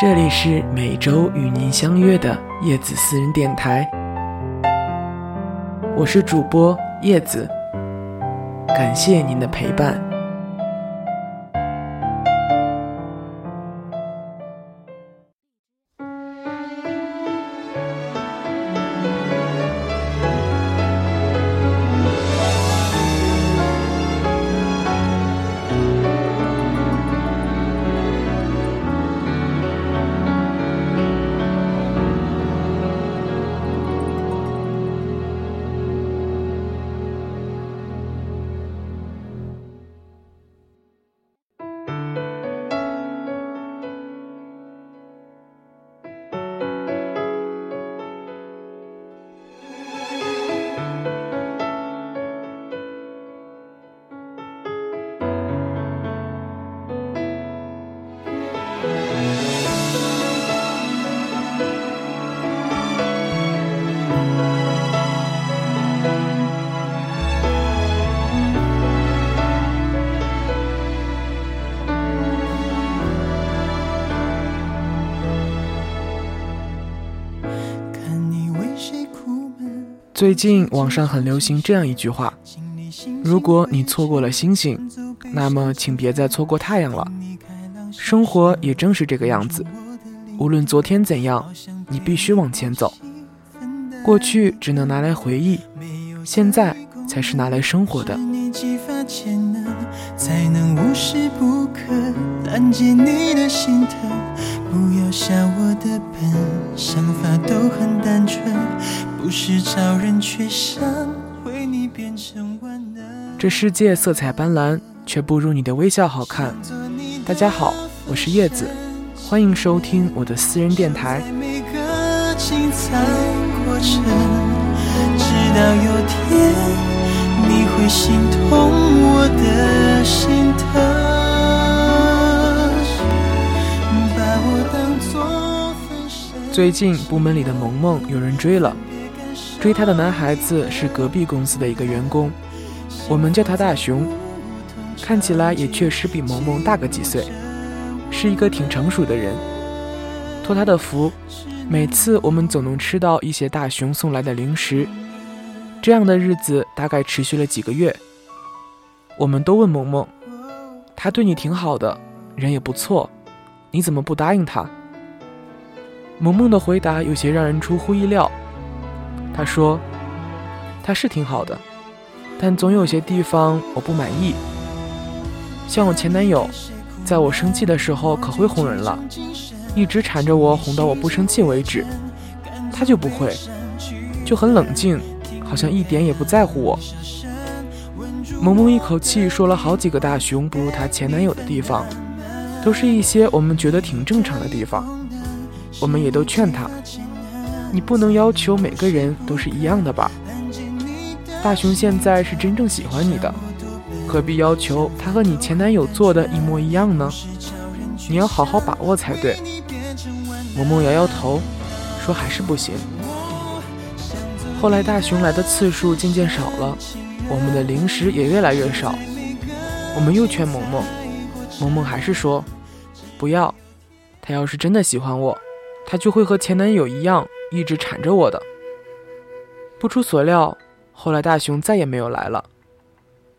这里是每周与您相约的叶子私人电台，我是主播叶子，感谢您的陪伴。最近网上很流行这样一句话：如果你错过了星星，那么请别再错过太阳了。生活也正是这个样子，无论昨天怎样，你必须往前走。过去只能拿来回忆，现在才是拿来生活的。才能无时不刻拦截你的心疼，不要笑我的笨，想法都很单纯，不是找人去想，为你变成万能。这世界色彩斑斓，却不如你的微笑好看。大家好，我是叶子，欢迎收听我的私人电台。每个精彩过程，直到有天。你会心痛我的心疼，把我当作最近部门里的萌萌有人追了，追她的男孩子是隔壁公司的一个员工，我们叫他大熊，看起来也确实比萌萌大个几岁，是一个挺成熟的人。托他的福，每次我们总能吃到一些大熊送来的零食。这样的日子大概持续了几个月。我们都问萌萌，他对你挺好的，人也不错，你怎么不答应他？萌萌的回答有些让人出乎意料。他说：“他是挺好的，但总有些地方我不满意。像我前男友，在我生气的时候可会哄人了，一直缠着我哄到我不生气为止。他就不会，就很冷静。”好像一点也不在乎我。萌萌一口气说了好几个大熊不如她前男友的地方，都是一些我们觉得挺正常的地方。我们也都劝她，你不能要求每个人都是一样的吧？大熊现在是真正喜欢你的，何必要求他和你前男友做的一模一样呢？你要好好把握才对。萌萌摇摇头，说还是不行。后来大熊来的次数渐渐少了，我们的零食也越来越少。我们又劝萌萌，萌萌还是说不要。他要是真的喜欢我，他就会和前男友一样一直缠着我的。不出所料，后来大熊再也没有来了。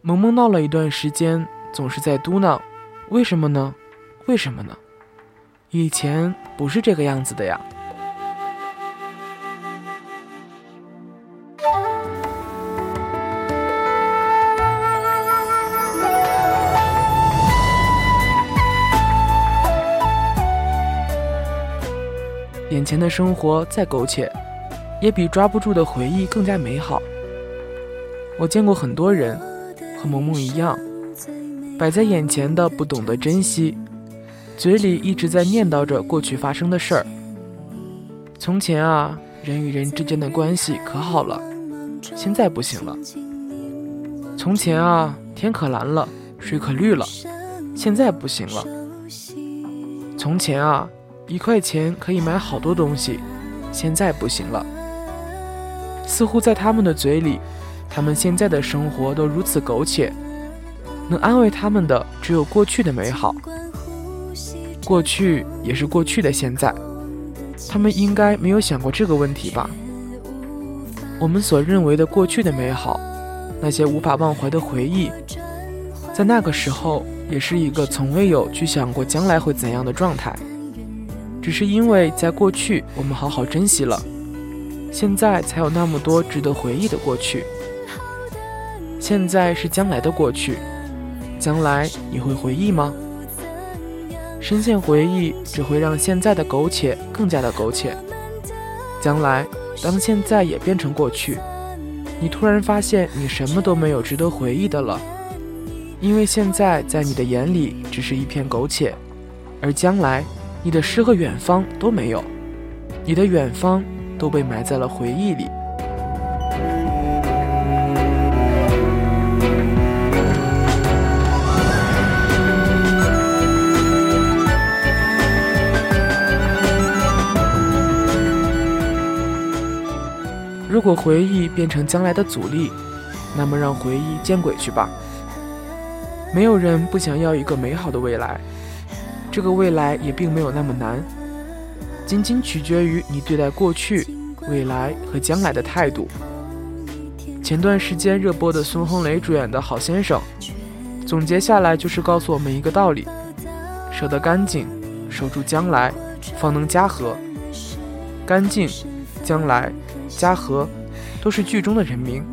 萌萌闹了一段时间，总是在嘟囔：“为什么呢？为什么呢？以前不是这个样子的呀。”眼前的生活再苟且，也比抓不住的回忆更加美好。我见过很多人，和萌萌一样，摆在眼前的不懂得珍惜，嘴里一直在念叨着过去发生的事儿。从前啊，人与人之间的关系可好了，现在不行了。从前啊，天可蓝了，水可绿了，现在不行了。从前啊，一块钱可以买好多东西，现在不行了。似乎在他们的嘴里，他们现在的生活都如此苟且。能安慰他们的只有过去的美好，过去也是过去的现在。他们应该没有想过这个问题吧？我们所认为的过去的美好，那些无法忘怀的回忆，在那个时候也是一个从未有去想过将来会怎样的状态。只是因为在过去我们好好珍惜了，现在才有那么多值得回忆的过去。现在是将来的过去。将来你会回忆吗？深陷回忆只会让现在的苟且更加的苟且。将来，当现在也变成过去，你突然发现你什么都没有值得回忆的了，因为现在在你的眼里只是一片苟且，而将来，你的诗和远方都没有，你的远方都被埋在了回忆里。如果回忆变成将来的阻力，那么让回忆见鬼去吧。没有人不想要一个美好的未来，这个未来也并没有那么难，仅仅取决于你对待过去、未来和将来的态度。前段时间热播的孙红雷主演的好先生，总结下来就是告诉我们一个道理：舍得干净，守住将来，方能家和。干净，将来。家和，都是剧中的人名。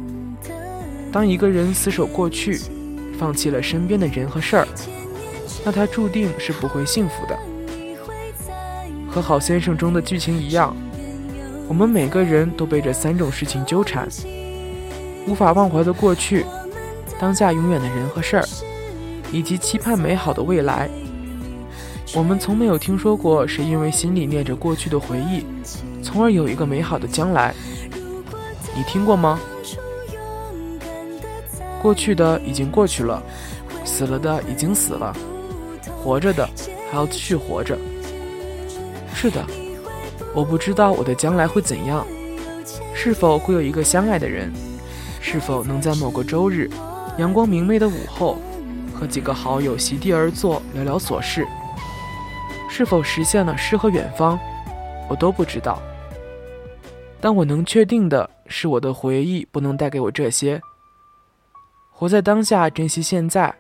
当一个人死守过去，放弃了身边的人和事儿，那他注定是不会幸福的。和好先生中的剧情一样，我们每个人都被这三种事情纠缠：无法忘怀的过去，当下永远的人和事儿，以及期盼美好的未来。我们从没有听说过谁因为心里念着过去的回忆，从而有一个美好的将来。你听过吗？过去的已经过去了，死了的已经死了，活着的还要继续活着。是的，我不知道我的将来会怎样，是否会有一个相爱的人，是否能在某个周日，阳光明媚的午后，和几个好友席地而坐聊聊琐事，是否实现了诗和远方，我都不知道。但我能确定的。是我的回忆不能带给我这些。活在当下，珍惜现在，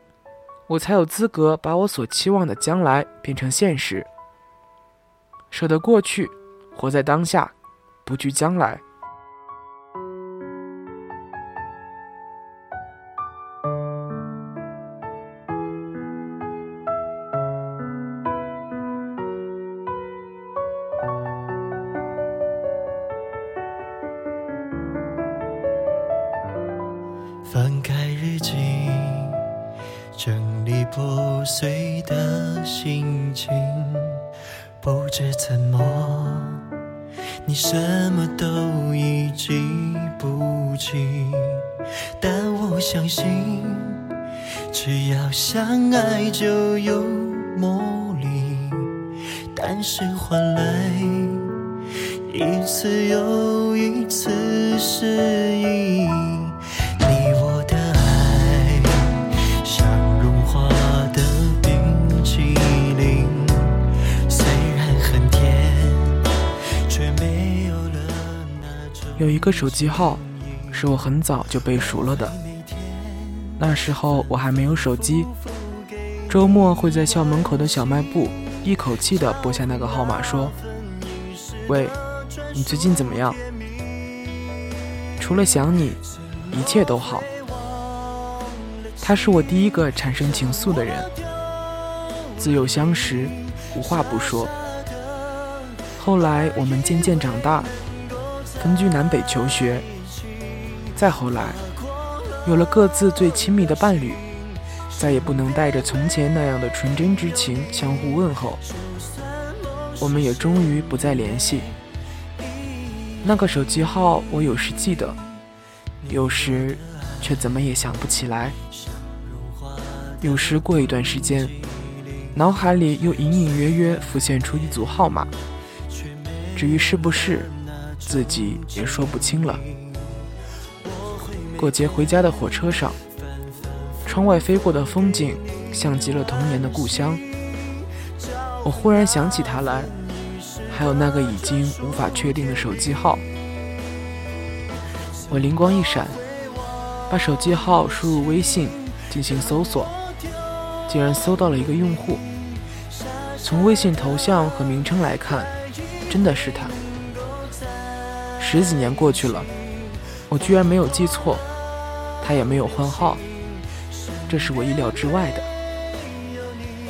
我才有资格把我所期望的将来变成现实。舍得过去，活在当下，不惧将来。破碎的心情，不知怎么你什么都已记不清，但我相信，只要相爱就有魔力。但是换来一次又一次失忆。有一个手机号，是我很早就背熟了的。那时候我还没有手机，周末会在校门口的小卖部一口气的拨下那个号码，说：“喂，你最近怎么样？除了想你，一切都好。”他是我第一个产生情愫的人，自幼相识，无话不说。后来我们渐渐长大。分居南北求学，再后来，有了各自最亲密的伴侣，再也不能带着从前那样的纯真之情相互问候。我们也终于不再联系。那个手机号我有时记得，有时却怎么也想不起来。有时过一段时间，脑海里又隐隐约约浮现出一组号码，至于是不是，自己也说不清了。过节回家的火车上，窗外飞过的风景像极了童年的故乡。我忽然想起他来，还有那个已经无法确定的手机号。我灵光一闪，把手机号输入微信进行搜索。竟然搜到了一个用户。从微信头像和名称来看，真的是他。十几年过去了，我居然没有记错，他也没有换号，这是我意料之外的。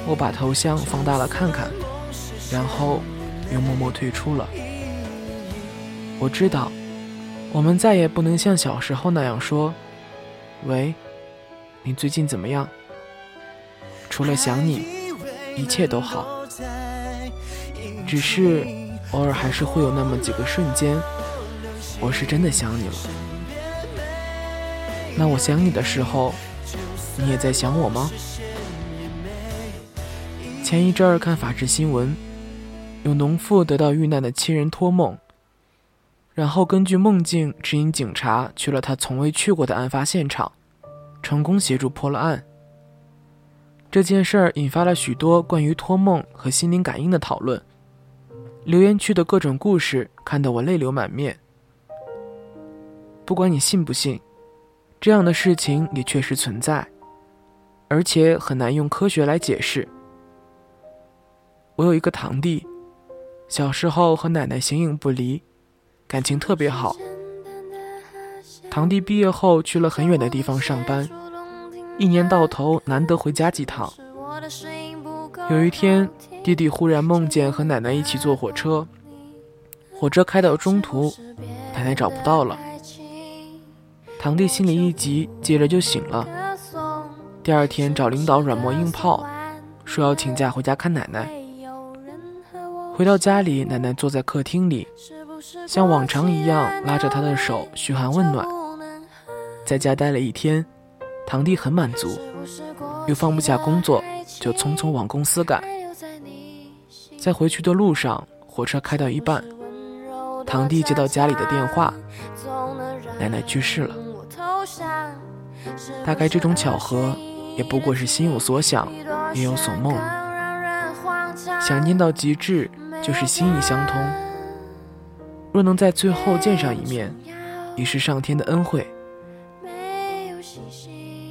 我把头像放大了看看，然后又默默退出了。我知道，我们再也不能像小时候那样说：“喂，你最近怎么样？”除了想你，一切都好。只是偶尔还是会有那么几个瞬间，我是真的想你了。那我想你的时候，你也在想我吗？前一阵儿看法制新闻，有农妇得到遇难的亲人托梦，然后根据梦境指引警察去了他从未去过的案发现场，成功协助破了案。这件事儿引发了许多关于托梦和心灵感应的讨论，留言区的各种故事看得我泪流满面。不管你信不信，这样的事情也确实存在，而且很难用科学来解释。我有一个堂弟，小时候和奶奶形影不离，感情特别好。堂弟毕业后去了很远的地方上班。一年到头难得回家几趟。有一天，弟弟忽然梦见和奶奶一起坐火车，火车开到中途，奶奶找不到了。堂弟心里一急，接着就醒了。第二天找领导软磨硬泡，说要请假回家看奶奶。回到家里，奶奶坐在客厅里，像往常一样拉着他的手嘘寒问暖。在家待了一天。堂弟很满足，又放不下工作，就匆匆往公司赶。在回去的路上，火车开到一半，堂弟接到家里的电话，奶奶去世了。大概这种巧合，也不过是心有所想，夜有所梦。想念到极致，就是心意相通。若能在最后见上一面，已是上天的恩惠。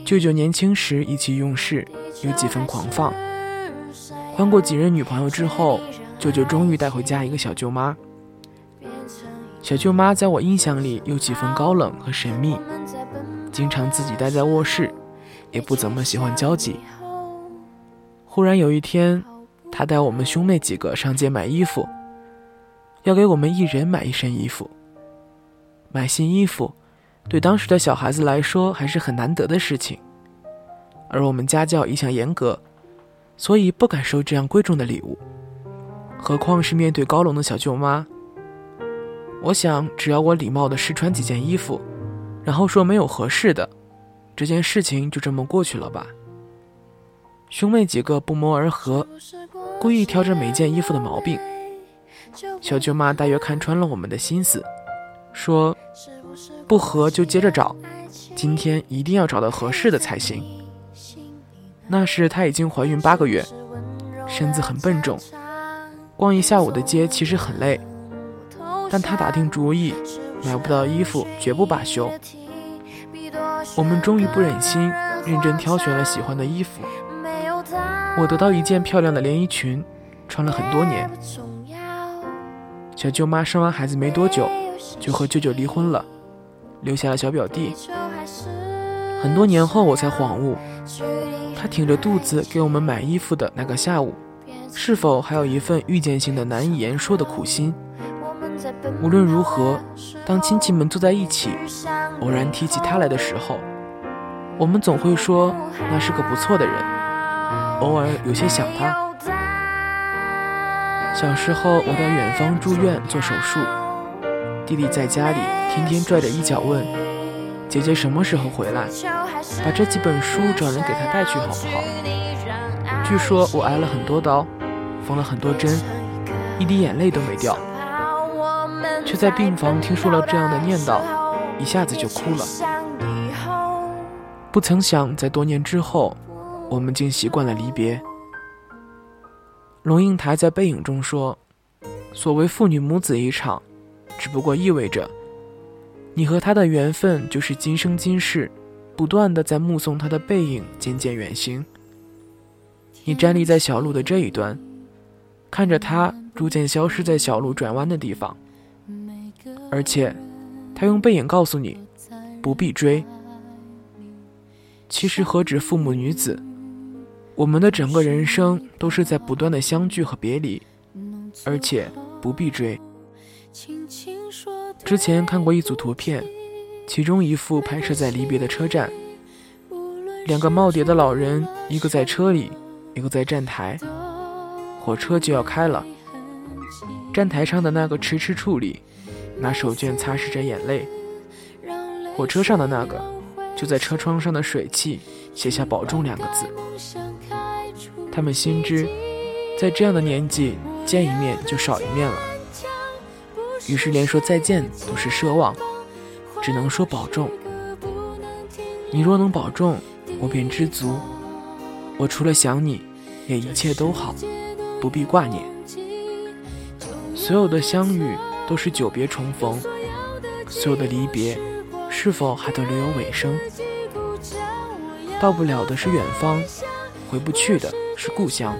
舅舅年轻时意气用事，有几分狂放。换过几任女朋友之后，舅舅终于带回家一个小舅妈。小舅妈在我印象里有几分高冷和神秘，经常自己待在卧室，也不怎么喜欢交际。忽然有一天，他带我们兄妹几个上街买衣服，要给我们一人买一身衣服。买新衣服。对当时的小孩子来说，还是很难得的事情。而我们家教一向严格，所以不敢收这样贵重的礼物，何况是面对高冷的小舅妈。我想，只要我礼貌地试穿几件衣服，然后说没有合适的，这件事情就这么过去了吧。兄妹几个不谋而合，故意挑着每件衣服的毛病。小舅妈大约看穿了我们的心思，说。不合就接着找，今天一定要找到合适的才行。那时她已经怀孕八个月，身子很笨重，逛一下午的街其实很累。但她打定主意，买不到衣服绝不罢休。我们终于不忍心，认真挑选了喜欢的衣服。我得到一件漂亮的连衣裙，穿了很多年。小舅妈生完孩子没多久，就和舅舅离婚了。留下了小表弟。很多年后，我才恍悟，他挺着肚子给我们买衣服的那个下午，是否还有一份预见性的难以言说的苦心？无论如何，当亲戚们坐在一起，偶然提起他来的时候，我们总会说那是个不错的人，偶尔有些想他。小时候我到远方住院做手术，弟弟在家里天天拽着衣角问姐姐什么时候回来，把这几本书找人给他带去好不好？据说我挨了很多刀，缝了很多针，一滴眼泪都没掉，却在病房听说了这样的念叨，一下子就哭了。不曾想，在多年之后，我们竟习惯了离别。龙应台在《背影》中说：“所谓父女母子一场，只不过意味着，你和他的缘分就是今生今世，不断的在目送他的背影渐渐远行。你站立在小路的这一端，看着他逐渐消失在小路转弯的地方，而且，他用背影告诉你，不必追。”其实何止父母女子，我们的整个人生都是在不断的相聚和别离，而且不必追。之前看过一组图片，其中一幅拍摄在离别的车站，两个耄耋的老人，一个在车里，一个在站台，火车就要开了。站台上的那个迟迟处理，拿手绢擦拭着眼泪，火车上的那个。就在车窗上的水汽写下“保重”两个字。他们心知，在这样的年纪见一面就少一面了，于是连说再见都是奢望，只能说保重。你若能保重，我便知足。我除了想你，也一切都好，不必挂念。所有的相遇都是久别重逢，所有的离别。是否还都留有尾声？到不了的是远方，回不去的是故乡。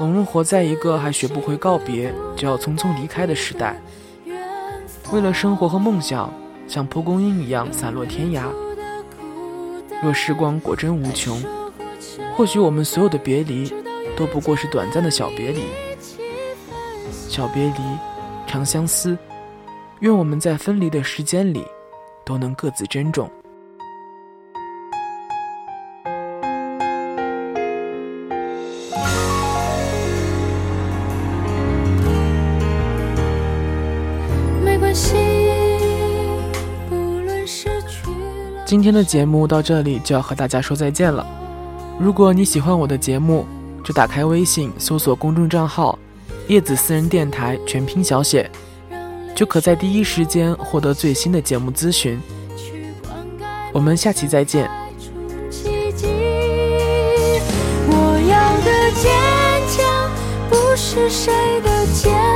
我们活在一个还学不会告别就要匆匆离开的时代。为了生活和梦想，像蒲公英一样散落天涯。若时光果真无穷，或许我们所有的别离，都不过是短暂的小别离。小别离，长相思。愿我们在分离的时间里。都能各自珍重。没关系今天的节目到这里就要和大家说再见了。如果你喜欢我的节目，就打开微信搜索公众账号“叶子私人电台”，全拼小写。就可在第一时间获得最新的节目咨询。我们下期再见。我要的坚强不是谁的肩